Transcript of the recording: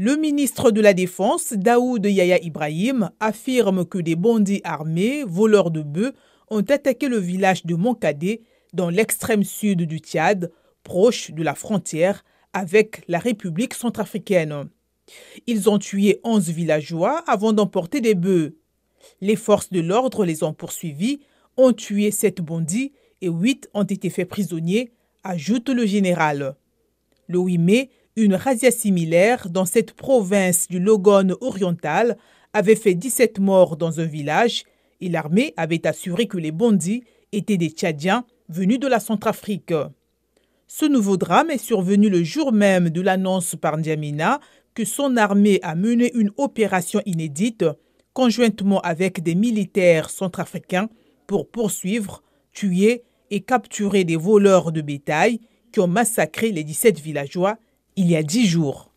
Le ministre de la Défense, Daoud Yaya Ibrahim, affirme que des bandits armés, voleurs de bœufs, ont attaqué le village de Moncadé, dans l'extrême sud du Tchad, proche de la frontière avec la République centrafricaine. Ils ont tué 11 villageois avant d'emporter des bœufs. Les forces de l'ordre les ont poursuivis, ont tué 7 bandits et 8 ont été faits prisonniers, ajoute le général. Le 8 mai, une razzia similaire dans cette province du Logone oriental avait fait 17 morts dans un village et l'armée avait assuré que les bandits étaient des Tchadiens venus de la Centrafrique. Ce nouveau drame est survenu le jour même de l'annonce par N'Djamena que son armée a mené une opération inédite conjointement avec des militaires centrafricains pour poursuivre, tuer et capturer des voleurs de bétail qui ont massacré les 17 villageois il y a 10 jours.